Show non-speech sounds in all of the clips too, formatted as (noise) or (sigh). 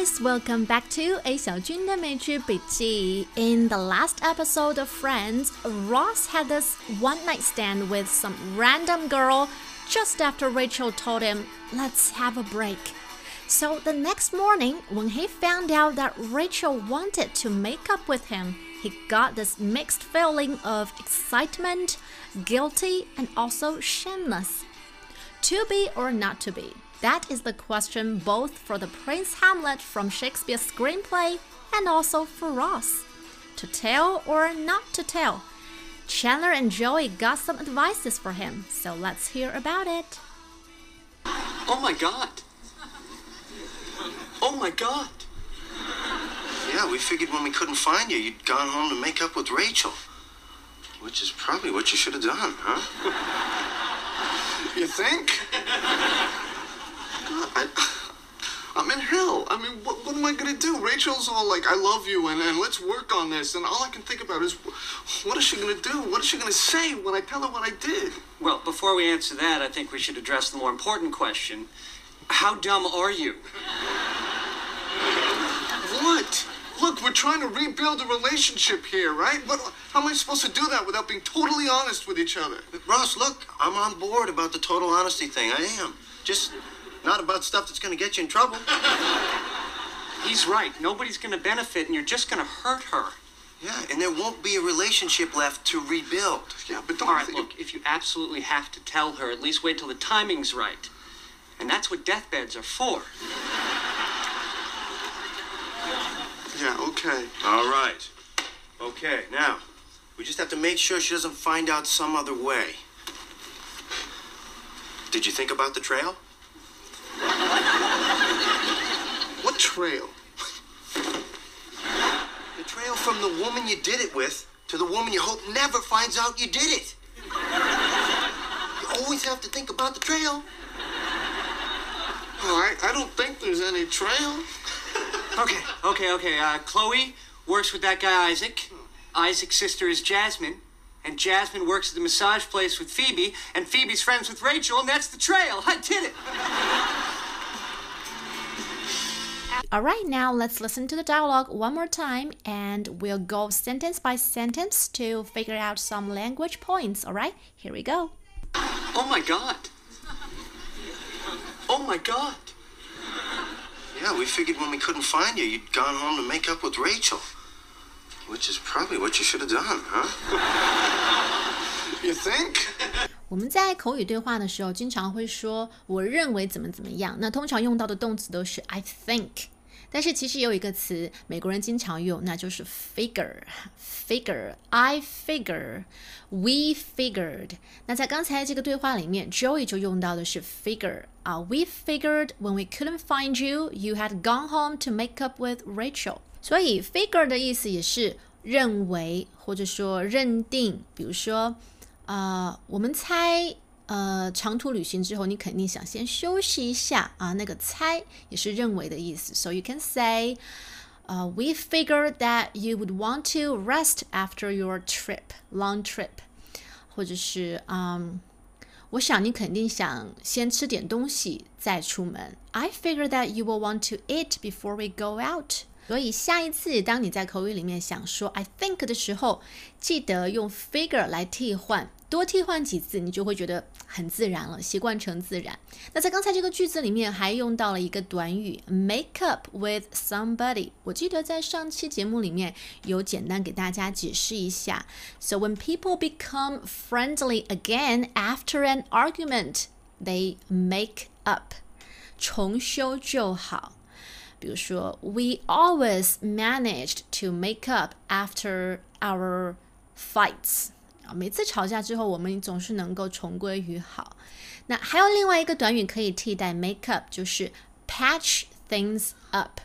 guys, welcome back to A 小军的美剧笔记. In the last episode of Friends, Ross had this one night stand with some random girl just after Rachel told him, "Let's have a break." So the next morning, when he found out that Rachel wanted to make up with him, he got this mixed feeling of excitement, guilty, and also shameless. To be or not to be? That is the question both for the Prince Hamlet from Shakespeare's screenplay and also for Ross. To tell or not to tell? Chandler and Joey got some advices for him, so let's hear about it. Oh my god. Oh my god. Yeah, we figured when we couldn't find you, you'd gone home to make up with Rachel. Which is probably what you should have done, huh? You think? I, I'm in hell. I mean, what, what am I gonna do? Rachel's all like, I love you and, and let's work on this. And all I can think about is, what is she gonna do? What is she gonna say when I tell her what I did? Well, before we answer that, I think we should address the more important question. How dumb are you? What? Look, we're trying to rebuild a relationship here, right? What, how am I supposed to do that without being totally honest with each other? Ross, look, I'm on board about the total honesty thing. I am. Just not about stuff that's going to get you in trouble. (laughs) He's right. Nobody's going to benefit, and you're just going to hurt her. Yeah, and there won't be a relationship left to rebuild. Yeah, but don't All you right, think- look, if you absolutely have to tell her, at least wait till the timing's right. And that's what deathbeds are for. (laughs) Yeah, okay. All right. Okay, now, we just have to make sure she doesn't find out some other way. Did you think about the trail? What trail? The trail from the woman you did it with to the woman you hope never finds out you did it. You always have to think about the trail. All right, I don't think there's any trail. (laughs) Okay, okay, okay. Uh, Chloe works with that guy Isaac. Isaac's sister is Jasmine. And Jasmine works at the massage place with Phoebe. And Phoebe's friends with Rachel, and that's the trail. I did it. Alright, now let's listen to the dialogue one more time and we'll go sentence by sentence to figure out some language points. Alright, here we go. Oh my god. Oh my god. Yeah, we figured when we couldn't find you, you'd gone home to make up with Rachel. Which is probably what you should have done, huh? You think? 我们在口语对话的时候，经常会说“我认为怎么怎么样”，那通常用到的动词都是 I think。 但是其实也有一个词，美国人经常用，那就是 figure。figure, I figure, we figured。那在刚才这个对话里面，Joey 就用到的是 figure 啊、We figured when we couldn't find you, you had gone home to make up with Rachel。所以 figure 的意思也是认为或者说认定，比如说。呃，我们猜，呃，长途旅行之后，你肯定想先休息一下啊。那个猜也是认为的意思，so you can say，呃、w e figure that you would want to rest after your trip，long trip，或者是嗯，我想你肯定想先吃点东西再出门。I figure that you will want to eat before we go out。所以下一次当你在口语里面想说 I think 的时候，记得用 figure 来替换，多替换几次，你就会觉得很自然了，习惯成自然。那在刚才这个句子里面还用到了一个短语 make up with somebody。我记得在上期节目里面有简单给大家解释一下。So when people become friendly again after an argument, they make up，重修旧好。比如说，We always managed to make up after our fights。每次吵架之后，我们总是能够重归于好。那还有另外一个短语可以替代 make up，就是 patch things up。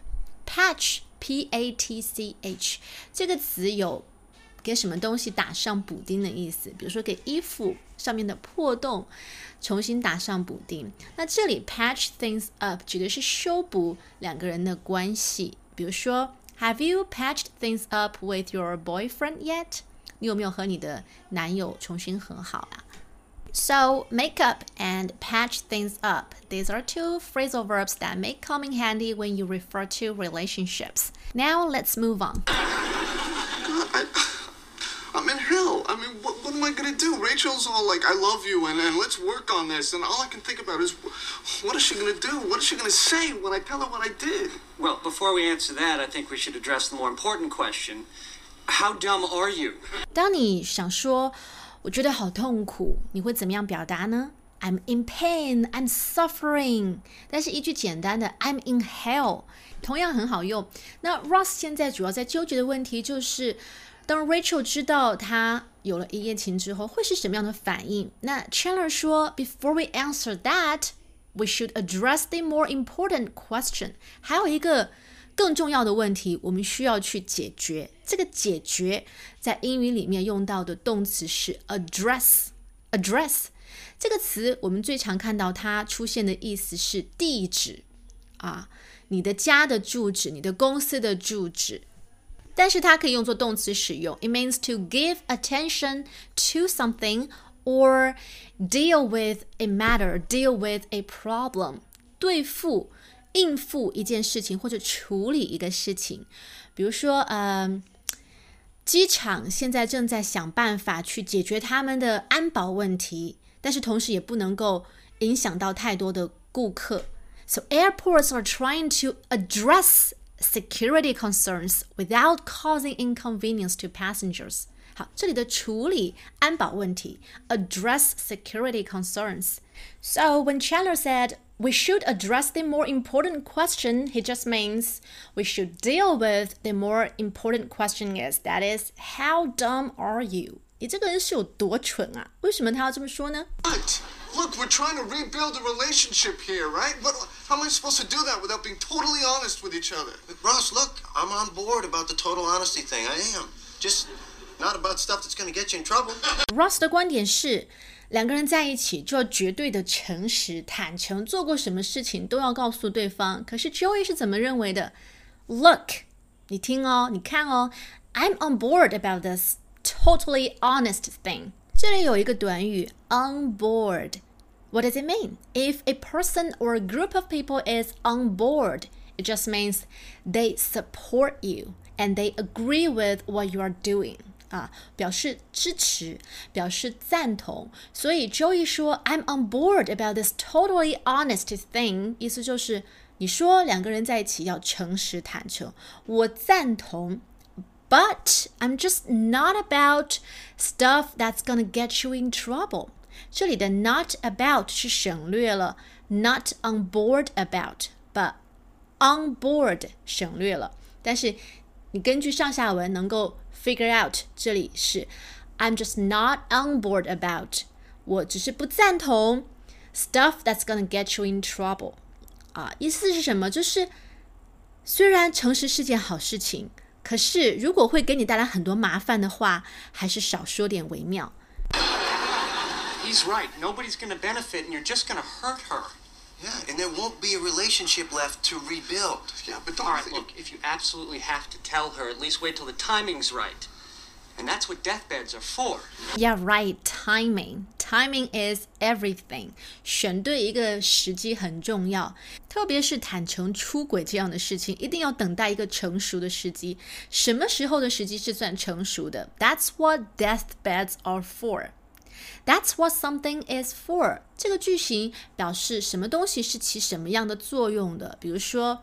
patch p a t c h 这个词有给什么东西打上补丁的意思，比如说给衣服上面的破洞重新打上补丁。那这里 patch things up 指的是修补两个人的关系，比如说 Have you patched things up with your boyfriend yet？你有没有和你的男友重新和好啊 So, make up and patch things up. These are two phrasal verbs that may come in handy when you refer to relationships. Now, let's move on. God, I, I'm in hell. I mean, what, what am I gonna do? Rachel's all like, I love you, and, and let's work on this. And all I can think about is, what is she gonna do? What is she gonna say when I tell her what I did? Well, before we answer that, I think we should address the more important question How dumb are you? 当你想说“我觉得好痛苦”，你会怎么样表达呢？I'm in pain, I'm suffering。但是一句简单的 “I'm in hell” 同样很好用。那 Ross 现在主要在纠结的问题就是，当 Rachel 知道他有了一夜情之后，会是什么样的反应？那 Chandler 说：“Before we answer that, we should address the more important question。”还有一个 更重要的问题，我们需要去解决。这个解决在英语里面用到的动词是 address。address 这个词，我们最常看到它出现的意思是地址啊，你的家的住址，你的公司的住址。但是它可以用作动词使用，it means to give attention to something or deal with a matter, deal with a problem，对付、应付一件事情或者处理一个事情。比如说，呃，机场现在正在想办法去解决他们的安保问题，但是同时也不能够影响到太多的顾客。So airports are trying to address security concerns without causing inconvenience to passengers. 好，这里的处理安保问题，address security concerns. So when Chandler said we should address the more important question, he just means we should deal with the more important question is that is how dumb are you? 你这个人是有多蠢啊？为什么他要这么说呢？ What? Look, we're trying to rebuild a relationship here, right? What, how am I supposed to do that without being totally honest with each other? Ross, look, I'm on board about the total honesty thing. I am. Just not about stuff that's going to get you in trouble. Ross 的观点是，两个人在一起就要绝对的诚实、坦诚，做过什么事情都要告诉对方。可是 Joey 是怎么认为的？Look，你听哦，你看哦，I'm on board about this totally honest thing。这里有一个短语 on board。What does it mean? If a person or a group of people is on board, it just means they support you and they agree with what you are doing. 啊，表示支持，表示赞同。所以 Joey 说，I'm on board about this totally honest thing，意思就是你说两个人在一起要诚实坦诚，我赞同。But I'm just not about stuff that's gonna get you in trouble. 这里的 not about 是省略了，not on board about，but on board 省略了。但是你根据上下文能够 figure out，这里是 I'm just not on board about，我只是不赞同 stuff that's gonna get you in trouble。啊，意思是什么？就是虽然诚实是件好事情，可是如果会给你带来很多麻烦的话，还是少说点为妙。 He's right. Nobody's going to benefit, and you're just going to hurt her. Yeah, and there won't be a relationship left to rebuild. Yeah, but don't All right, think- look, if you absolutely have to tell her, at least wait till the timing's right. And that's what deathbeds are for. Yeah, right. Timing. Timing is everything. 选对一个时机很重要，特别是坦诚出轨这样的事情，一定要等待一个成熟的时机。什么时候的时机是算成熟的？That's what deathbeds are for. That's what something is for. 这个句型表示什么东西是起什么样的作用的。比如说。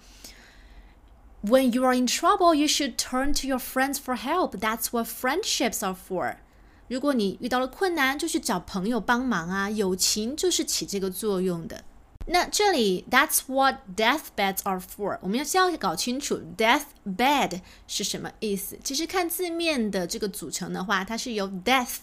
When you are in trouble, you should turn to your friends for help. That's what friendships are for. 如果你遇到了困难，就去找朋友帮忙啊，友情就是起这个作用的。那这里 That's what deathbeds are for。我们要先要搞清楚 deathbed 是什么意思。其实看字面的这个组成的话，它是由 death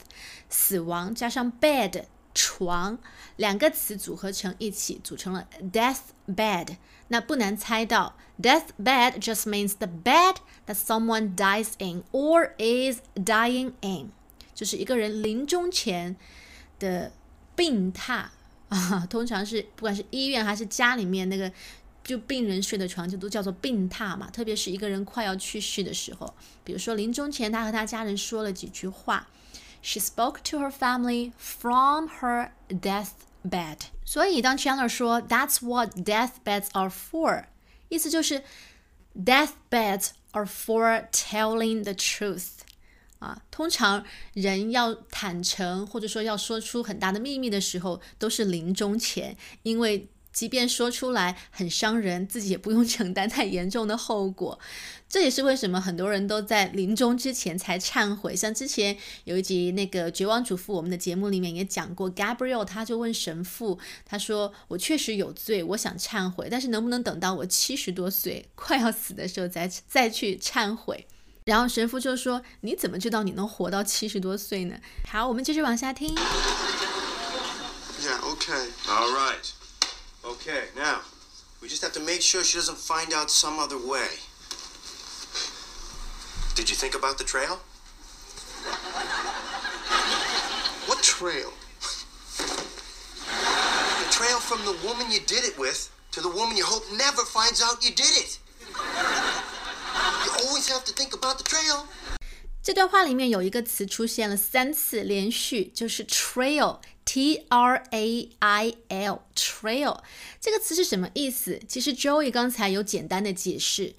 死亡加上 bed 床两个词组合成一起，组成了 deathbed。那不难猜到，deathbed just means the bed that someone dies in or is dying in，就是一个人临终前的病榻啊。通常是不管是医院还是家里面那个就病人睡的床，就都叫做病榻嘛。特别是一个人快要去世的时候，比如说临终前他和他家人说了几句话。She spoke to her family from her deathbed。所以当 Chandler 说 "That's what deathbeds are for"，意思就是 deathbeds are for telling the truth。啊，通常人要坦诚或者说要说出很大的秘密的时候，都是临终前，因为即便说出来很伤人，自己也不用 (laughs) 承担太严重的后果。这也是为什么很多人都在临终之前才忏悔。像之前有一集那个《绝望主妇》，我们的节目里面也讲过，Gabriel 他就问神父，他说：“我确实有罪，我想忏悔，但是能不能等到我七十多岁快要死的时候再再去忏悔？” 然后神父就说：“你怎么知道你能活到七十多岁呢？”好，我们继续往下听。 Yeah, okay. All right. Okay, now, we just have to make sure she doesn't find out some other way. Did you think about the trail? What trail? The trail from the woman you did it with to the woman you hope never finds out you did it. You always have to think about the trail. 这段话里面有一个词出现了三次，连续就是 trail，t r a i l，trail 这个词是什么意思？其实 Joey 刚才有简单的解释，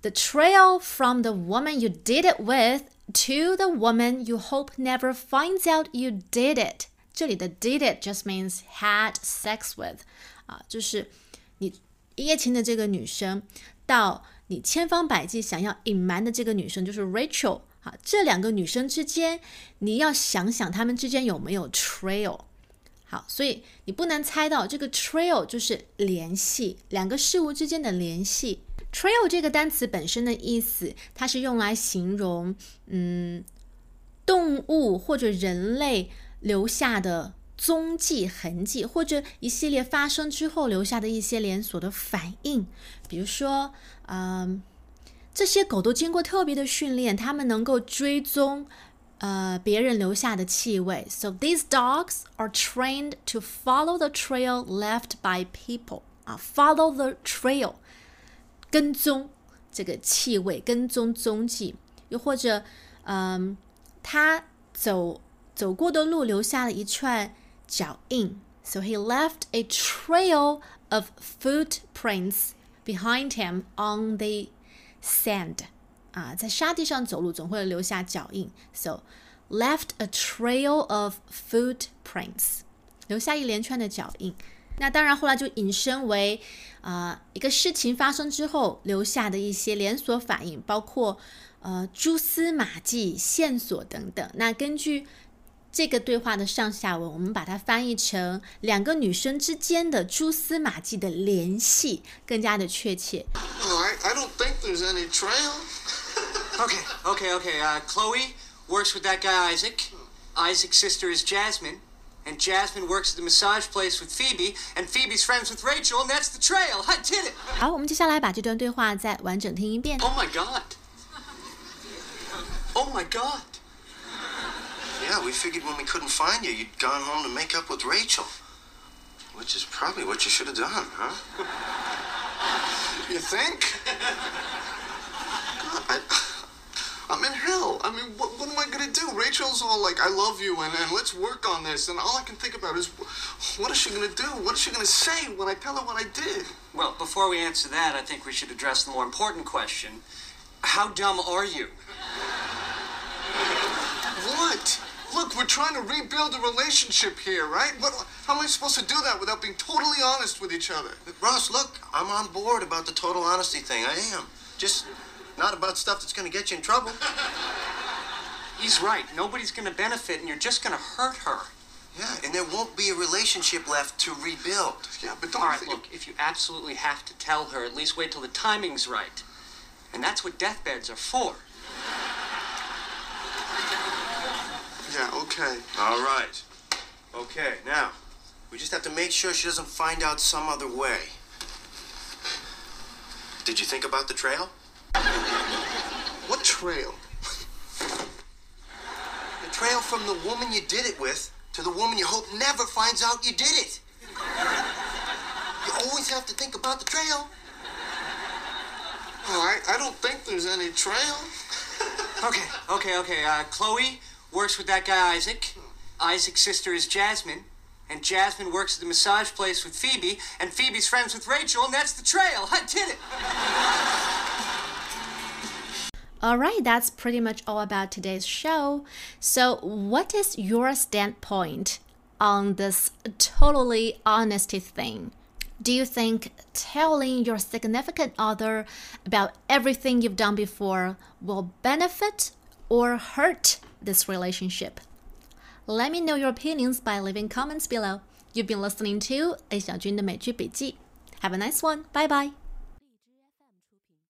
the trail from the woman you did it with to the woman you hope never finds out you did it。这里的 did it just means had sex with，啊，就是你一夜情的这个女生到 你千方百计想要隐瞒的这个女生，就是 Rachel。好，这两个女生之间，你要想想她们之间有没有 trail。好，所以你不难猜到，这个 trail 就是联系两个事物之间的联系。trail 这个单词本身的意思，它是用来形容嗯动物或者人类留下的踪迹、痕迹，或者一系列发生之后留下的一些连锁的反应。比如说，嗯。这些狗都经过特别的训练，它们能够追踪呃别人留下的气味。So these dogs are trained to follow the trail left by people 啊，follow the trail，跟踪这个气味，跟踪踪迹。又或者，嗯，他走走过的路留下了一串脚印。So he left a trail of footprints behind him on the sand 啊，在沙地上走路总会留下脚印，so left a trail of footprints，留下一连串的脚印。那当然，后来就引申为啊、呃、一个事情发生之后留下的一些连锁反应，包括呃蛛丝马迹、线索等等。那根据 这个对话的上下文，我们把它翻译成两个女生之间的蛛丝马迹的联系，更加的确切。Oh, I, I don't think there's any trail. Okay, okay, okay. Uh, Chloe works with that guy Isaac. Isaac's sister is Jasmine. And Jasmine works at the massage place with Phoebe. And Phoebe's friends with Rachel. And that's the trail. I did it. 好，我们接下来把这段对话再完整听一遍。Oh my god. Oh my god. Yeah, we figured when we couldn't find you, you'd gone home to make up with Rachel. Which is probably what you should have done, huh? You think? God, I, I'm in hell. I mean, what, what am I gonna do? Rachel's all like, I love you, and, and let's work on this. And all I can think about is, what is she gonna do? What is she gonna say when I tell her what I did? Well, before we answer that, I think we should address the more important question. How dumb are you? What? Look, we're trying to rebuild a relationship here, right? What, how am I supposed to do that without being totally honest with each other? Ross, look, I'm on board about the total honesty thing. I am. Just not about stuff that's going to get you in trouble. (laughs) He's right. Nobody's going to benefit, and you're just going to hurt her. Yeah, and there won't be a relationship left to rebuild. Yeah, but don't All you think- look, if you absolutely have to tell her, at least wait till the timing's right. And that's what deathbeds are for. Yeah, okay. All right. Okay, now, we just have to make sure she doesn't find out some other way. Did you think about the trail? What trail? The trail from the woman you did it with to the woman you hope never finds out you did it. You always have to think about the trail. Oh, I, I don't think there's any trail. (laughs) Okay, okay, okay. Uh, Chloe works with that guy Isaac. Isaac's sister is Jasmine. And Jasmine works at the massage place with Phoebe. And Phoebe's friends with Rachel. And that's the trail. I did it. All right, that's pretty much all about today's show. So, what is your standpoint on this totally honesty thing? Do you think telling your significant other about everything you've done before will benefit or hurt this relationship? Let me know your opinions by leaving comments below. You've been listening to A 小军的美剧笔记. Have a nice one. Bye bye.